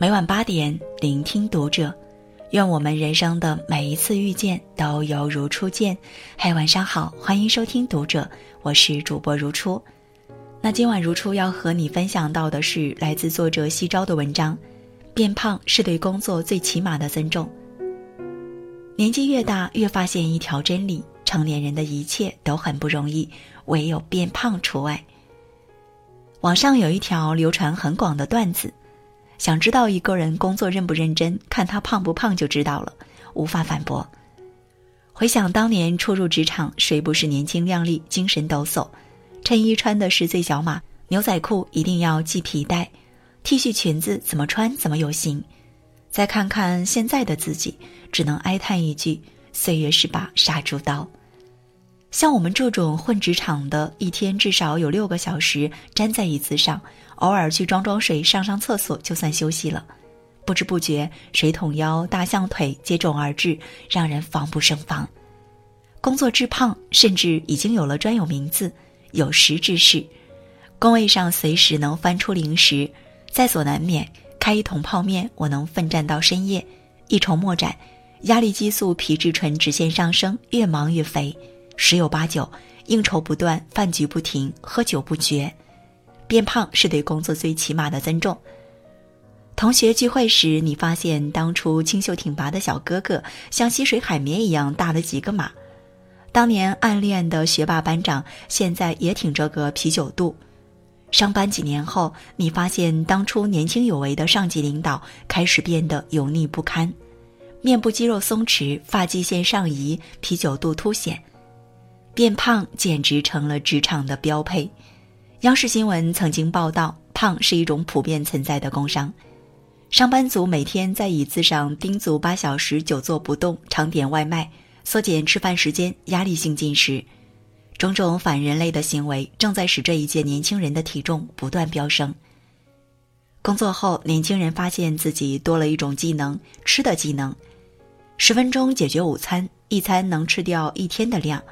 每晚八点，聆听读者。愿我们人生的每一次遇见都犹如初见。嗨，晚上好，欢迎收听读者，我是主播如初。那今晚如初要和你分享到的是来自作者西昭的文章：变胖是对工作最起码的尊重。年纪越大，越发现一条真理：成年人的一切都很不容易，唯有变胖除外。网上有一条流传很广的段子。想知道一个人工作认不认真，看他胖不胖就知道了，无法反驳。回想当年初入职场，谁不是年轻靓丽、精神抖擞？衬衣穿的是最小码，牛仔裤一定要系皮带，T 恤裙子怎么穿怎么有型。再看看现在的自己，只能哀叹一句：岁月是把杀猪刀。像我们这种混职场的，一天至少有六个小时粘在椅子上。偶尔去装装水、上上厕所，就算休息了。不知不觉，水桶腰、大象腿接踵而至，让人防不胜防。工作致胖，甚至已经有了专有名字——有食之士。工位上随时能翻出零食，在所难免。开一桶泡面，我能奋战到深夜，一筹莫展。压力激素、皮质醇直线上升，越忙越肥。十有八九，应酬不断，饭局不停，喝酒不绝。变胖是对工作最起码的尊重。同学聚会时，你发现当初清秀挺拔的小哥哥像吸水海绵一样大了几个码；当年暗恋的学霸班长现在也挺着个啤酒肚。上班几年后，你发现当初年轻有为的上级领导开始变得油腻不堪，面部肌肉松弛，发际线上移，啤酒肚凸显，变胖简直成了职场的标配。央视新闻曾经报道，胖是一种普遍存在的工伤。上班族每天在椅子上叮足八小时，久坐不动，常点外卖，缩减吃饭时间，压力性进食，种种反人类的行为，正在使这一届年轻人的体重不断飙升。工作后，年轻人发现自己多了一种技能——吃的技能，十分钟解决午餐，一餐能吃掉一天的量。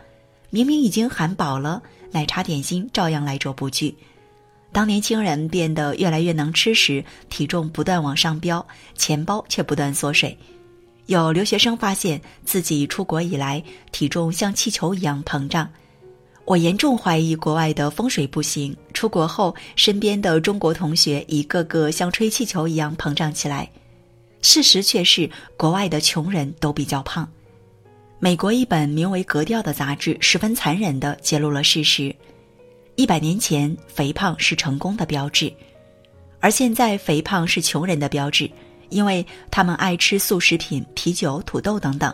明明已经喊饱了。奶茶点心照样来者不拒。当年轻人变得越来越能吃时，体重不断往上飙，钱包却不断缩水。有留学生发现自己出国以来体重像气球一样膨胀。我严重怀疑国外的风水不行。出国后，身边的中国同学一个个像吹气球一样膨胀起来。事实却是，国外的穷人都比较胖。美国一本名为《格调》的杂志十分残忍地揭露了事实：一百年前，肥胖是成功的标志，而现在肥胖是穷人的标志，因为他们爱吃速食品、啤酒、土豆等等，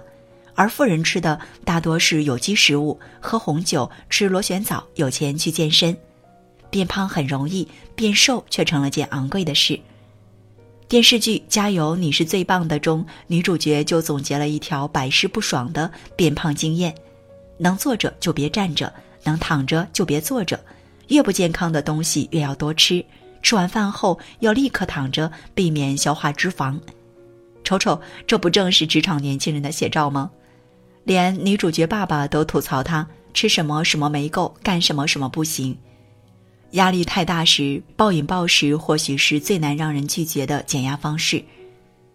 而富人吃的大多是有机食物、喝红酒、吃螺旋藻、有钱去健身。变胖很容易，变瘦却成了件昂贵的事。电视剧《加油，你是最棒的》中，女主角就总结了一条百试不爽的变胖经验：能坐着就别站着，能躺着就别坐着，越不健康的东西越要多吃。吃完饭后要立刻躺着，避免消化脂肪。瞅瞅，这不正是职场年轻人的写照吗？连女主角爸爸都吐槽她吃什么什么没够，干什么什么不行。压力太大时，暴饮暴食或许是最难让人拒绝的减压方式。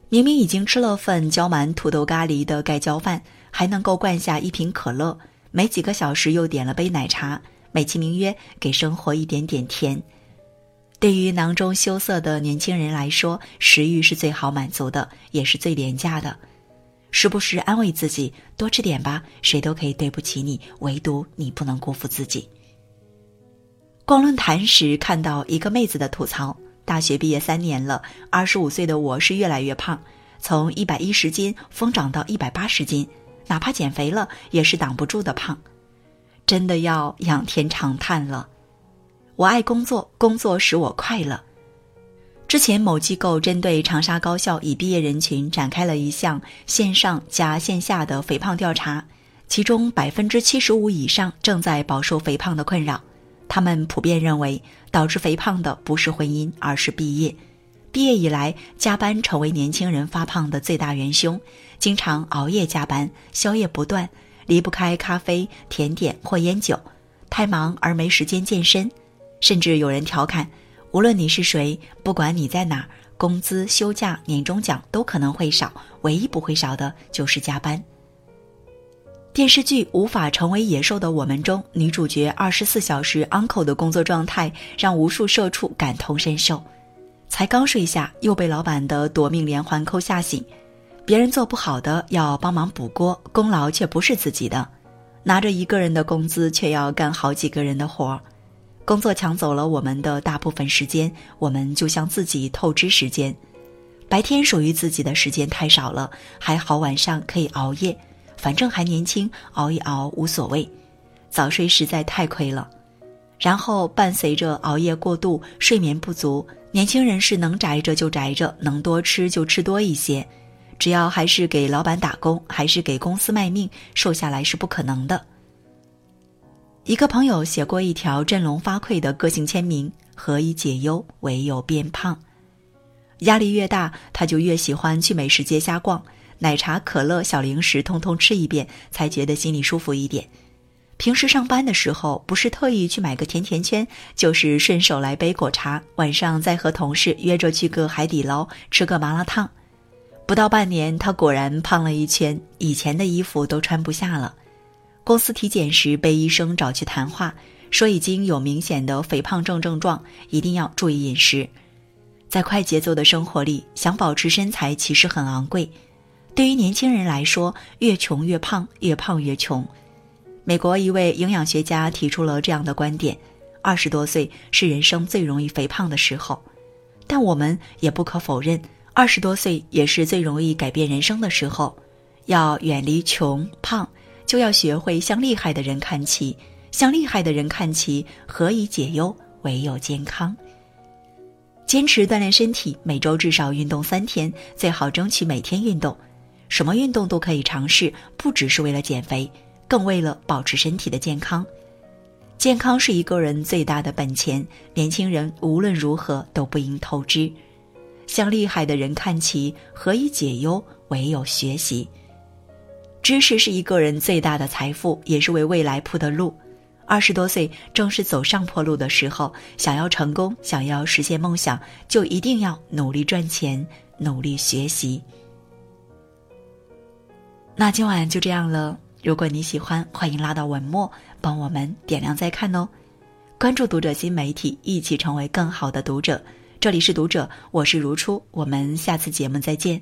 明明已经吃了份浇满土豆咖喱的盖浇饭，还能够灌下一瓶可乐，没几个小时又点了杯奶茶，美其名曰给生活一点点甜。对于囊中羞涩的年轻人来说，食欲是最好满足的，也是最廉价的。时不时安慰自己，多吃点吧，谁都可以对不起你，唯独你不能辜负自己。逛论坛时看到一个妹子的吐槽：大学毕业三年了，二十五岁的我是越来越胖，从一百一十斤疯长到一百八十斤，哪怕减肥了也是挡不住的胖，真的要仰天长叹了。我爱工作，工作使我快乐。之前某机构针对长沙高校已毕业人群展开了一项线上加线下的肥胖调查，其中百分之七十五以上正在饱受肥胖的困扰。他们普遍认为，导致肥胖的不是婚姻，而是毕业。毕业以来，加班成为年轻人发胖的最大元凶。经常熬夜加班，宵夜不断，离不开咖啡、甜点或烟酒。太忙而没时间健身，甚至有人调侃：无论你是谁，不管你在哪儿，工资、休假、年终奖都可能会少，唯一不会少的就是加班。电视剧《无法成为野兽的我们》中，女主角二十四小时 uncle 的工作状态让无数社畜感同身受。才刚睡下，又被老板的夺命连环扣吓醒。别人做不好的要帮忙补锅，功劳却不是自己的。拿着一个人的工资，却要干好几个人的活儿。工作抢走了我们的大部分时间，我们就向自己透支时间。白天属于自己的时间太少了，还好晚上可以熬夜。反正还年轻，熬一熬无所谓。早睡实在太亏了。然后伴随着熬夜过度、睡眠不足，年轻人是能宅着就宅着，能多吃就吃多一些。只要还是给老板打工，还是给公司卖命，瘦下来是不可能的。一个朋友写过一条振聋发聩的个性签名：“何以解忧，唯有变胖。”压力越大，他就越喜欢去美食街瞎逛。奶茶、可乐、小零食，通通吃一遍，才觉得心里舒服一点。平时上班的时候，不是特意去买个甜甜圈，就是顺手来杯果茶。晚上再和同事约着去个海底捞，吃个麻辣烫。不到半年，他果然胖了一圈，以前的衣服都穿不下了。公司体检时被医生找去谈话，说已经有明显的肥胖症症状，一定要注意饮食。在快节奏的生活里，想保持身材其实很昂贵。对于年轻人来说，越穷越胖，越胖越穷。美国一位营养学家提出了这样的观点：二十多岁是人生最容易肥胖的时候，但我们也不可否认，二十多岁也是最容易改变人生的时候。要远离穷胖，就要学会向厉害的人看齐。向厉害的人看齐，何以解忧？唯有健康。坚持锻炼身体，每周至少运动三天，最好争取每天运动。什么运动都可以尝试，不只是为了减肥，更为了保持身体的健康。健康是一个人最大的本钱，年轻人无论如何都不应透支。向厉害的人看齐，何以解忧？唯有学习。知识是一个人最大的财富，也是为未来铺的路。二十多岁正是走上坡路的时候，想要成功，想要实现梦想，就一定要努力赚钱，努力学习。那今晚就这样了。如果你喜欢，欢迎拉到文末帮我们点亮再看哦。关注读者新媒体，一起成为更好的读者。这里是读者，我是如初，我们下次节目再见。